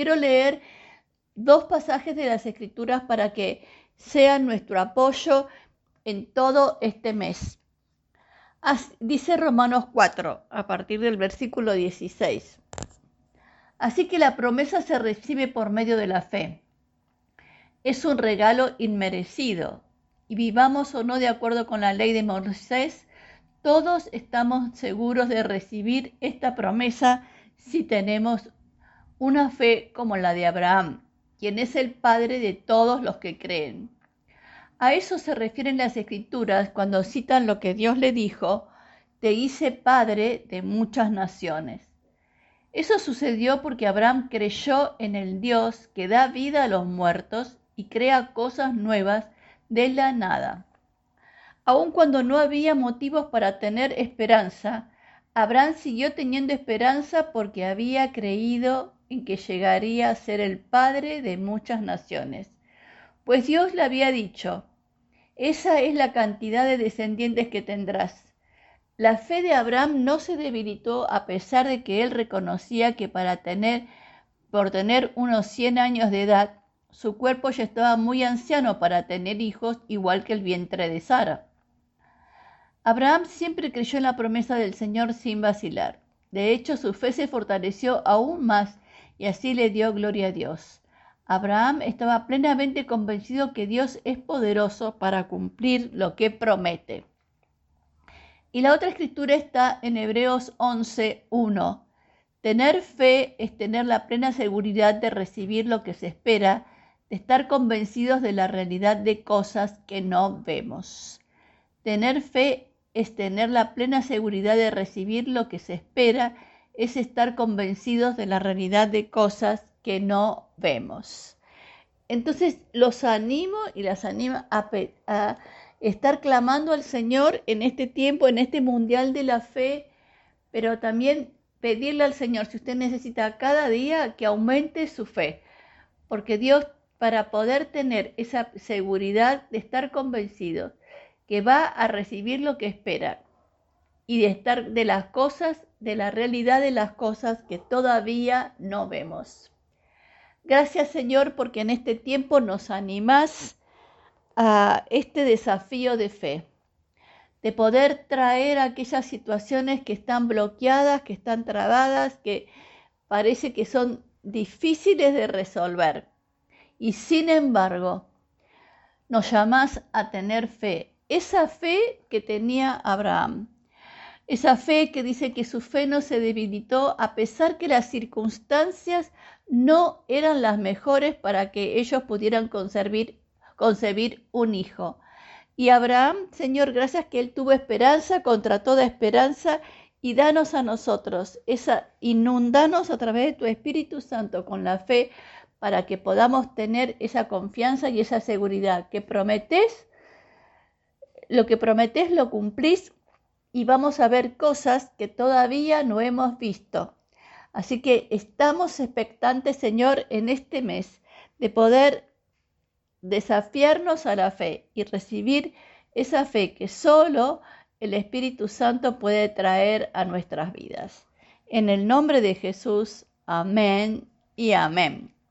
quiero leer dos pasajes de las Escrituras para que sean nuestro apoyo en todo este mes. dice Romanos 4, a partir del versículo 16. Así que la promesa se recibe por medio de la fe. Es un regalo inmerecido. Y vivamos o no de acuerdo con la ley de Moisés, todos estamos seguros de recibir esta promesa si tenemos una fe como la de Abraham, quien es el padre de todos los que creen. A eso se refieren las escrituras cuando citan lo que Dios le dijo, te hice padre de muchas naciones. Eso sucedió porque Abraham creyó en el Dios que da vida a los muertos y crea cosas nuevas de la nada. Aun cuando no había motivos para tener esperanza, Abraham siguió teniendo esperanza porque había creído en que llegaría a ser el padre de muchas naciones. Pues Dios le había dicho, esa es la cantidad de descendientes que tendrás. La fe de Abraham no se debilitó a pesar de que él reconocía que para tener, por tener unos 100 años de edad, su cuerpo ya estaba muy anciano para tener hijos igual que el vientre de Sara. Abraham siempre creyó en la promesa del Señor sin vacilar. De hecho, su fe se fortaleció aún más y así le dio gloria a Dios. Abraham estaba plenamente convencido que Dios es poderoso para cumplir lo que promete. Y la otra escritura está en Hebreos 11.1. Tener fe es tener la plena seguridad de recibir lo que se espera, de estar convencidos de la realidad de cosas que no vemos. Tener fe es tener la plena seguridad de recibir lo que se espera, es estar convencidos de la realidad de cosas que no vemos. Entonces los animo y las animo a, estar clamando al Señor en este tiempo, en este mundial de la fe, pero también pedirle al Señor, si usted necesita cada día, que aumente su fe, porque Dios, para poder tener esa seguridad de estar convencido que va a recibir lo que espera y de estar de las cosas, de la realidad de las cosas que todavía no vemos. Gracias Señor porque en este tiempo nos animás a este desafío de fe, de poder traer aquellas situaciones que están bloqueadas, que están trabadas, que parece que son difíciles de resolver. Y sin embargo, nos llamás a tener fe, esa fe que tenía Abraham, esa fe que dice que su fe no se debilitó a pesar que las circunstancias no eran las mejores para que ellos pudieran concebir, concebir un hijo. Y Abraham, Señor, gracias que él tuvo esperanza contra toda esperanza y danos a nosotros esa inundanos a través de tu Espíritu Santo con la fe para que podamos tener esa confianza y esa seguridad que prometes, lo que prometes lo cumplís y vamos a ver cosas que todavía no hemos visto. Así que estamos expectantes, Señor, en este mes de poder desafiarnos a la fe y recibir esa fe que solo el Espíritu Santo puede traer a nuestras vidas. En el nombre de Jesús, amén y amén.